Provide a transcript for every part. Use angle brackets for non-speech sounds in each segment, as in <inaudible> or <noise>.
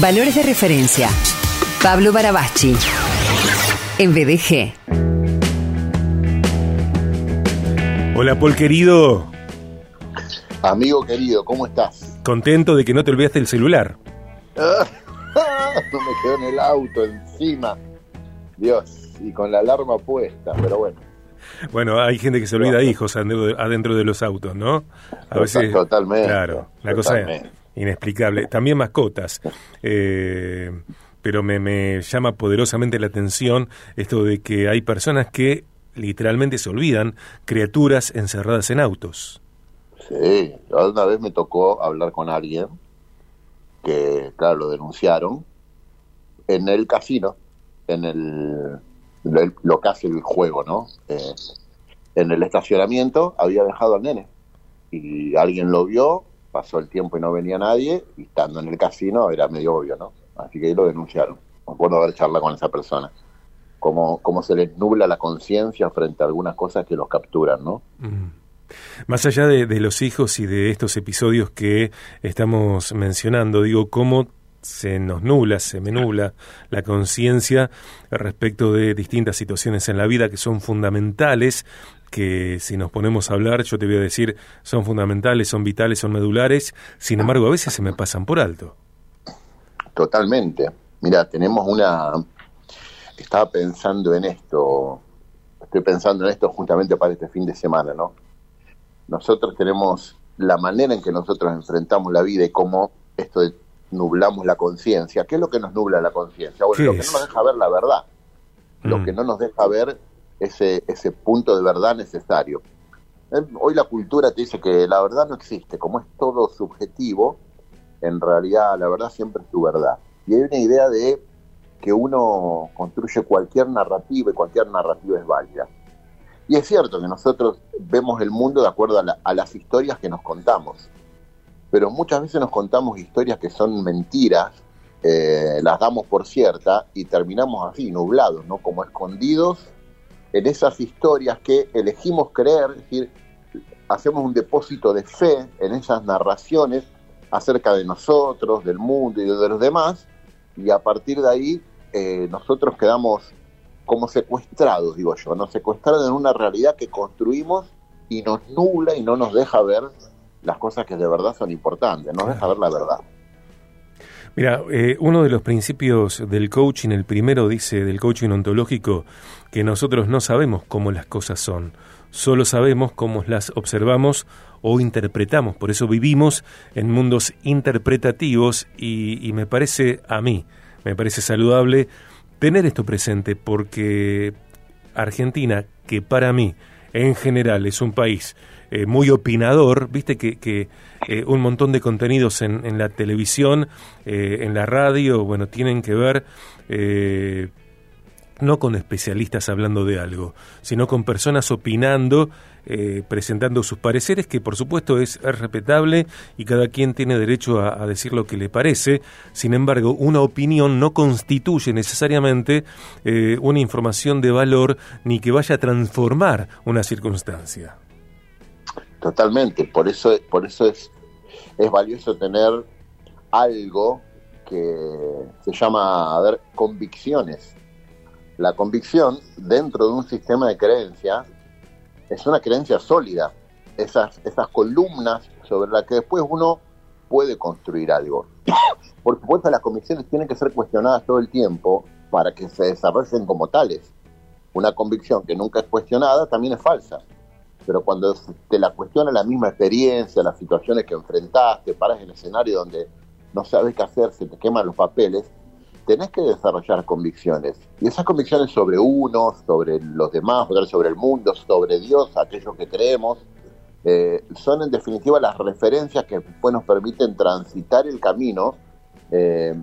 Valores de referencia. Pablo Barabachi. En BDG. Hola, Paul querido. Amigo querido, ¿cómo estás? Contento de que no te olvidaste el celular. <laughs> no me quedó en el auto encima. Dios, y con la alarma puesta, pero bueno. Bueno, hay gente que se olvida hijos adentro de los autos, ¿no? A veces. Totalmente. Claro, la cosa es inexplicable. También mascotas. Eh, pero me, me llama poderosamente la atención esto de que hay personas que literalmente se olvidan, criaturas encerradas en autos. Sí, una vez me tocó hablar con alguien que, claro, lo denunciaron en el casino, en el, lo, que hace el juego, ¿no? Eh, en el estacionamiento había dejado al nene y alguien lo vio, pasó el tiempo y no venía nadie y estando en el casino era medio obvio, ¿no? Así que ahí lo denunciaron. Me acuerdo haber charla con esa persona. Cómo, cómo se les nubla la conciencia frente a algunas cosas que los capturan, ¿no? Mm. Más allá de, de, los hijos y de estos episodios que estamos mencionando, digo, cómo se nos nubla, se me nubla la conciencia respecto de distintas situaciones en la vida que son fundamentales, que si nos ponemos a hablar, yo te voy a decir, son fundamentales, son vitales, son medulares, sin embargo a veces se me pasan por alto. Totalmente. Mira, tenemos una... Estaba pensando en esto, estoy pensando en esto justamente para este fin de semana, ¿no? Nosotros tenemos la manera en que nosotros enfrentamos la vida y cómo esto de nublamos la conciencia. ¿Qué es lo que nos nubla la conciencia? Bueno, lo que no nos deja ver la verdad, lo mm. que no nos deja ver ese, ese punto de verdad necesario. Eh, hoy la cultura te dice que la verdad no existe, como es todo subjetivo, en realidad la verdad siempre es tu verdad. Y hay una idea de que uno construye cualquier narrativa y cualquier narrativa es válida. Y es cierto que nosotros vemos el mundo de acuerdo a, las historias que nos contamos, pero muchas veces nos contamos historias que son mentiras, eh, las damos por cierta y terminamos así, nublados, ¿no? Como escondidos en esas historias que elegimos creer, es decir, hacemos un depósito de fe en esas narraciones acerca de nosotros, del mundo y de los demás, y a partir de ahí eh, nosotros quedamos como secuestrados, digo yo, nos secuestrados en una realidad que construimos y nos nubla y no nos deja ver las cosas que de verdad son importantes, nos deja ver la verdad. Mira, eh, uno de los principios del coaching, el primero dice del coaching ontológico, que nosotros no sabemos cómo las cosas son, solo sabemos cómo las observamos o interpretamos. Por eso vivimos en mundos interpretativos y, me parece a mí, me parece saludable tener esto presente porque Argentina, que para mí en general es un país eh, muy opinador, viste que, eh, un montón de contenidos en, en la televisión, eh, en la radio, bueno, tienen que ver no con especialistas hablando de algo, sino con personas opinando, eh, presentando sus pareceres, que por supuesto es, respetable y cada quien tiene derecho a, decir lo que le parece. Sin embargo, una opinión no constituye necesariamente eh, una información de valor ni que vaya a transformar una circunstancia. Totalmente, por eso, por eso es, es valioso tener algo que se llama, a ver, convicciones la convicción dentro de un sistema de creencias es una creencia sólida, esas, esas columnas sobre las que después uno puede construir algo. <coughs> Por supuesto, las convicciones tienen que ser cuestionadas todo el tiempo para que se desarrollen como tales. Una convicción que nunca es cuestionada también es falsa. Pero cuando te la cuestiona la misma experiencia, las situaciones que enfrentaste, paras en el escenario donde no sabes qué hacer, se te queman los papeles, tenés que desarrollar convicciones. Y esas convicciones sobre uno, sobre los demás, sobre el mundo, sobre Dios, aquello que creemos, eh, son en definitiva las referencias que pues, nos permiten transitar el camino eh,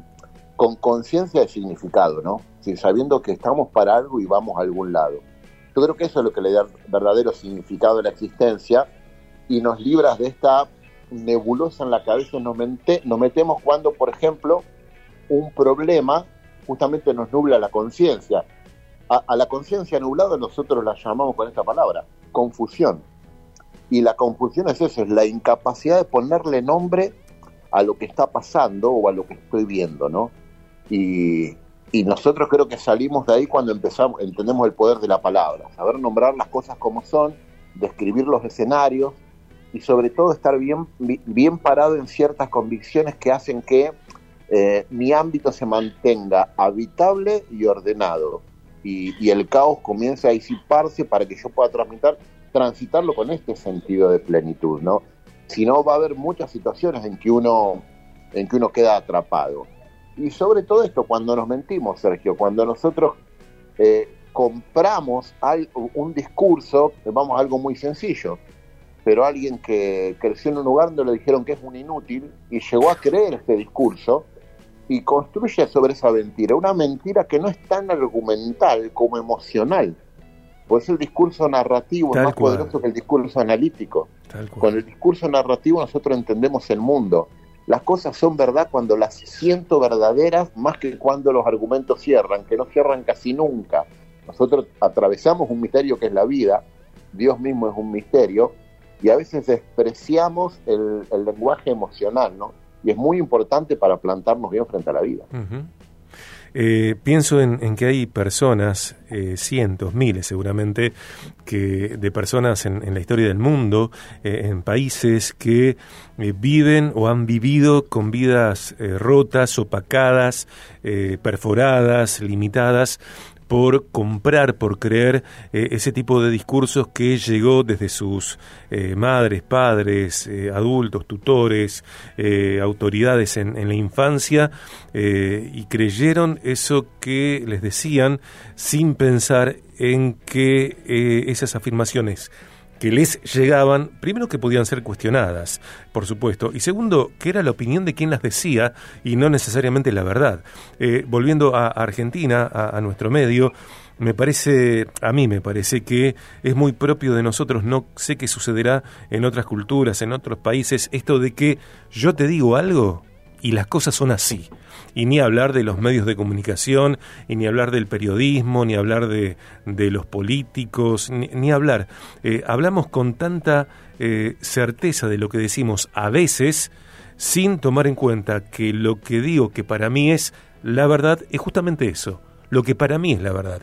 con conciencia de significado, ¿no? sabiendo que estamos para algo y vamos a algún lado. Yo creo que eso es lo que le da verdadero significado a la existencia y nos libras de esta nebulosa en la cabeza nos, nos metemos cuando, por ejemplo, un problema justamente nos nubla la conciencia. A, la conciencia nublada nosotros la llamamos con esta palabra, confusión. Y la confusión es eso, es la incapacidad de ponerle nombre a lo que está pasando o a lo que estoy viendo, ¿no? Y, y nosotros creo que salimos de ahí cuando empezamos, entendemos el poder de la palabra, saber nombrar las cosas como son, describir los escenarios y sobre todo estar bien, bien parado en ciertas convicciones que hacen que eh, mi ámbito se mantenga habitable y ordenado y, y, el caos comience a disiparse para que yo pueda transitarlo con este sentido de plenitud, ¿no? Si no va a haber muchas situaciones en que uno en que uno queda atrapado. Y sobre todo esto, cuando nos mentimos, Sergio, cuando nosotros eh, compramos un discurso, vamos algo muy sencillo, pero alguien que creció en un lugar donde le dijeron que es un inútil y llegó a creer este discurso y construye sobre esa mentira, una mentira que no es tan argumental como emocional, pues el discurso narrativo es más poderoso que el discurso analítico. Con el discurso narrativo nosotros entendemos el mundo las cosas son verdad cuando las siento verdaderas más que cuando los argumentos cierran, que no cierran casi nunca. Nosotros atravesamos un misterio que es la vida, Dios mismo es un misterio, y a veces despreciamos el, lenguaje emocional, ¿no? Y es muy importante para plantarnos bien frente a la vida. Eh, pienso en, que hay personas, eh, cientos, miles seguramente, que de personas en, la historia del mundo, eh, en países que viven o han vivido con vidas rotas, opacadas, perforadas, limitadas por comprar, por creer eh, ese tipo de discursos que llegó desde sus eh, madres, padres, eh, adultos, tutores, autoridades en, en, la infancia y creyeron eso que les decían sin pensar en que esas afirmaciones que les llegaban, primero que podían ser cuestionadas, por supuesto, y segundo, que era la opinión de quien las decía y no necesariamente la verdad. Eh, volviendo a Argentina, a, nuestro medio, me parece, a mí me parece que es muy propio de nosotros, no sé qué sucederá en otras culturas, en otros países, esto de que yo te digo algo y las cosas son así y ni hablar de los medios de comunicación, y ni hablar del periodismo, ni hablar de, de los políticos, ni, hablar. Eh, hablamos con tanta eh, certeza de lo que decimos a veces, sin tomar en cuenta que lo que digo que para mí es la verdad es justamente eso, lo que para mí es la verdad.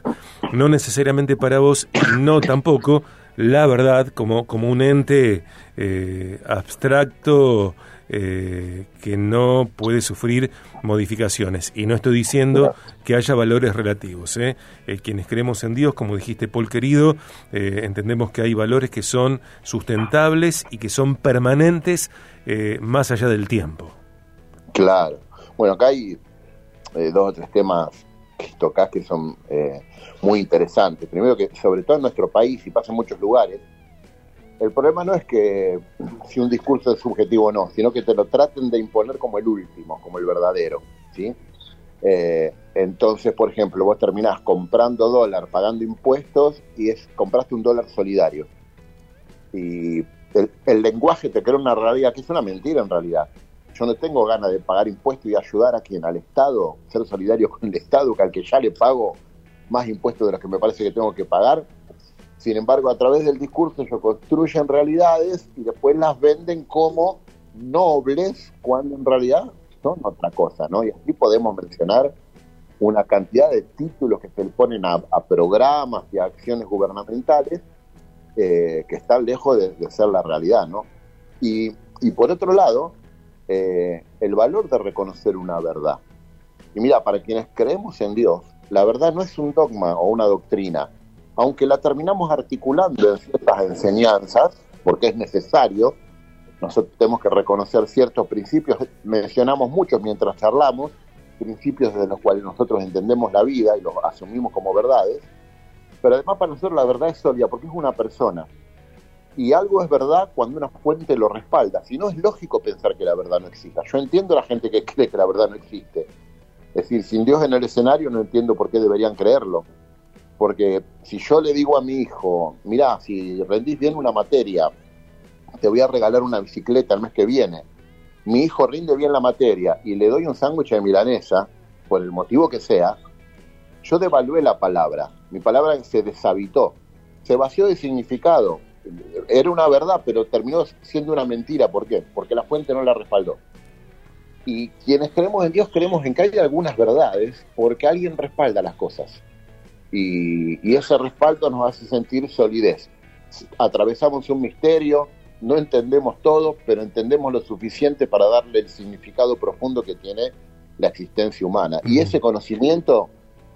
No necesariamente para vos, no tampoco la verdad como, como un ente eh, abstracto eh, que no puede sufrir modificaciones. Y no estoy diciendo que haya valores relativos. ¿eh? ¿eh? quienes creemos en Dios, como dijiste Paul querido, eh, entendemos que hay valores que son sustentables y que son permanentes más allá del tiempo. Claro. Bueno, acá hay dos o tres temas que tocas que son muy interesantes. Primero que, sobre todo en nuestro país, y pasa en muchos lugares, el problema no es que si un discurso es subjetivo o no, sino que te lo traten de imponer como el último, como el verdadero, ¿sí? Eh, entonces, por ejemplo, vos terminás comprando dólar, pagando impuestos y es compraste un dólar solidario. Y el, lenguaje te crea una realidad que es una mentira en realidad. Yo no tengo ganas de pagar impuestos y ayudar a quien, al Estado, ser solidario con el Estado, que al que ya le pago más impuestos de los que me parece que tengo que pagar, sin embargo, a través del discurso ellos construyen realidades y después las venden como nobles cuando en realidad son otra cosa, ¿no? Y aquí podemos mencionar una cantidad de títulos que se le ponen a, programas y a acciones gubernamentales eh, que están lejos de, ser la realidad, ¿no? Y, por otro lado, eh, el valor de reconocer una verdad. Y mira, para quienes creemos en Dios, la verdad no es un dogma o una doctrina, aunque la terminamos articulando en ciertas enseñanzas, porque es necesario, nosotros tenemos que reconocer ciertos principios, mencionamos muchos mientras charlamos, principios desde los cuales nosotros entendemos la vida y los asumimos como verdades, pero además para nosotros la verdad es sólida porque es una persona. Y algo es verdad cuando una fuente lo respalda. Si no es lógico pensar que la verdad no exista. Yo entiendo a la gente que <laughs> cree que la verdad no existe. Es decir, sin Dios en el escenario no entiendo por qué deberían creerlo. Porque si yo le digo a mi hijo, mira, si rendís bien una materia, te voy a regalar una bicicleta el mes que viene. Mi hijo rinde bien la materia y le doy un sándwich de milanesa, por el motivo que sea, yo devalué la palabra. Mi palabra se deshabitó, se vació de significado. Era una verdad, pero terminó siendo una mentira. ¿Por qué? Porque la fuente no la respaldó. Y quienes creemos en Dios creemos en que hay algunas verdades porque alguien respalda las cosas. Y, y ese respaldo nos hace sentir solidez. Atravesamos un misterio, no entendemos todo, pero entendemos lo suficiente para darle el significado profundo que tiene la existencia humana. Y ese conocimiento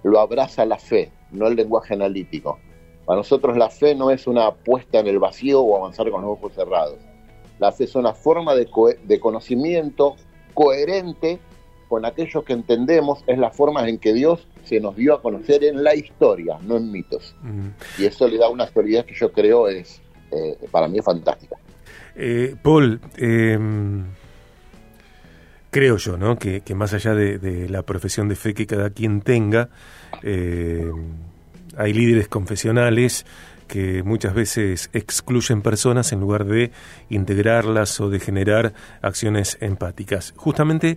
lo abraza la fe, no el lenguaje analítico. Para nosotros la fe no es una apuesta en el vacío o avanzar con los ojos cerrados. La fe es una forma de, de conocimiento coherente con aquello que entendemos, es la forma en que Dios se nos dio a conocer en la historia, no en mitos. Y eso le da una solidez que yo creo es, eh, para mí es fantástica. Eh, Paul, em, creo yo, ¿no? Que, más allá de, la profesión de fe que cada quien tenga, em, hay líderes confesionales que muchas veces excluyen personas en lugar de integrarlas o de generar acciones empáticas. Justamente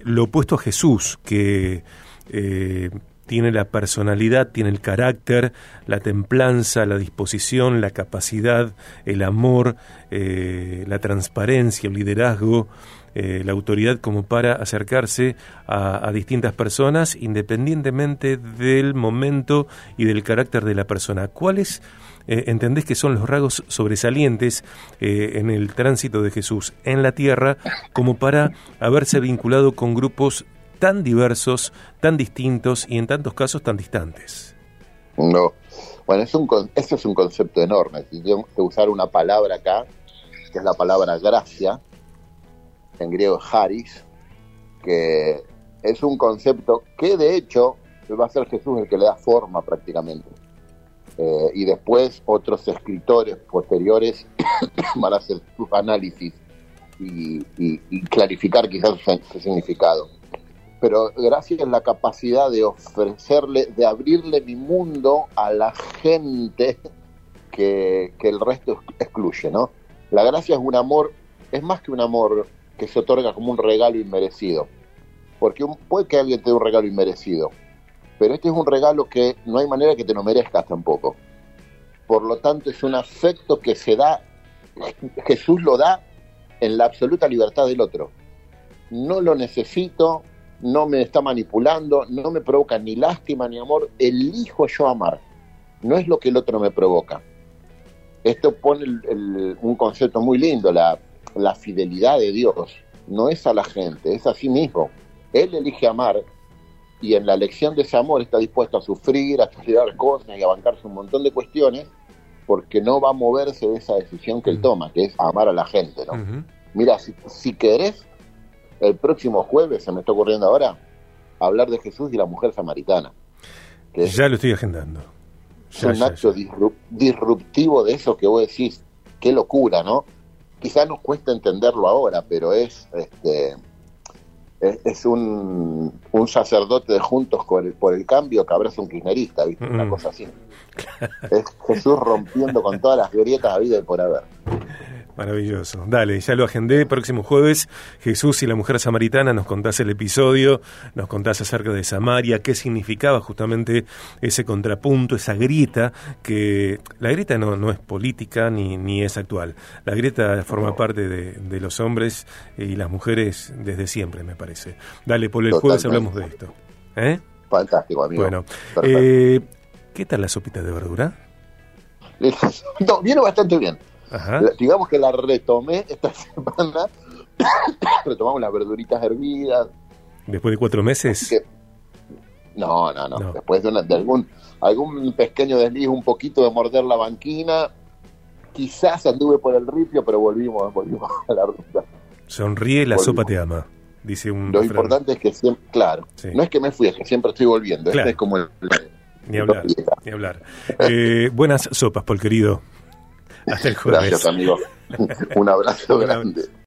lo opuesto a Jesús, que eh, tiene la personalidad, tiene el carácter, la templanza, la disposición, la capacidad, el amor, eh, la transparencia, el liderazgo, eh, la autoridad como para acercarse a, distintas personas independientemente del momento y del carácter de la persona. ¿Cuáles eh, entendés que son los rasgos sobresalientes en el tránsito de Jesús en la tierra como para haberse vinculado con grupos tan diversos, tan distintos y en tantos casos tan distantes. No, bueno, es un, eso es un concepto enorme. Si tengo que usar una palabra acá, que es la palabra gracia, en griego haris, que es un concepto que de hecho va a ser Jesús el que le da forma prácticamente. Eh, y después otros escritores posteriores <coughs> van a hacer sus análisis y, clarificar quizás su significado pero gracias a la capacidad de ofrecerle, de abrirle mi mundo a la gente que, el resto excluye, ¿no? La gracia es un amor, es más que un amor que se otorga como un regalo inmerecido, porque puede que alguien te dé un regalo inmerecido, pero este es un regalo que no hay manera que te lo merezcas tampoco. Por lo tanto, es un afecto que se da, <laughs> Jesús lo da en la absoluta libertad del otro. No lo necesito, no me está manipulando, no me provoca ni lástima ni amor, elijo yo amar, no es lo que el otro me provoca. Esto pone un concepto muy lindo, la, fidelidad de Dios, no es a la gente, es a sí mismo. Él elige amar y en la elección de ese amor está dispuesto a sufrir, a estudiar cosas y a bancarse un montón de cuestiones porque no va a moverse de esa decisión que él toma, que es amar a la gente. ¿no? Mira, si, si querés, el próximo jueves, se me está ocurriendo ahora, hablar de Jesús y la mujer samaritana. ya lo estoy agendando. es un acto disruptivo de eso que vos decís, qué locura, ¿no? Quizás nos cuesta entenderlo ahora, pero es este es, un, un, sacerdote de Juntos por el, por el Cambio que abraza un kirchnerista, ¿viste? Una mm. cosa así. es Jesús rompiendo con todas las grietas a vida y por haber. Maravilloso. Dale, ya lo agendé. Próximo jueves, Jesús y la mujer samaritana, nos contás el episodio, nos contás acerca de Samaria, qué significaba justamente ese contrapunto, esa grieta, que la grieta no, no es política ni, ni es actual. La grieta forma parte de, los hombres y las mujeres desde siempre, me parece. Dale, por el jueves hablamos de esto. ¿Eh? Fantástico, amigo. Bueno, eh, ¿qué tal la sopita de verdura? <laughs> No, viene bastante bien. Digamos que la retomé esta <laughs> semana. Retomamos las verduritas hervidas. ¿Después de cuatro meses? no, no, no, Después de, algún, algún pequeño desliz, un poquito de morder la banquina. Quizás anduve por el ripio, pero volvimos, volvimos a la ruta. Sonríe, la sopa te ama. Dice un Lo importante es que siempre, claro, no es que me fui, es que siempre estoy volviendo. Este es como el, ni hablar, <laughs> ni hablar. Eh, buenas sopas, por querido. Hasta el jueves. Gracias, amigo. Un abrazo <laughs> grande.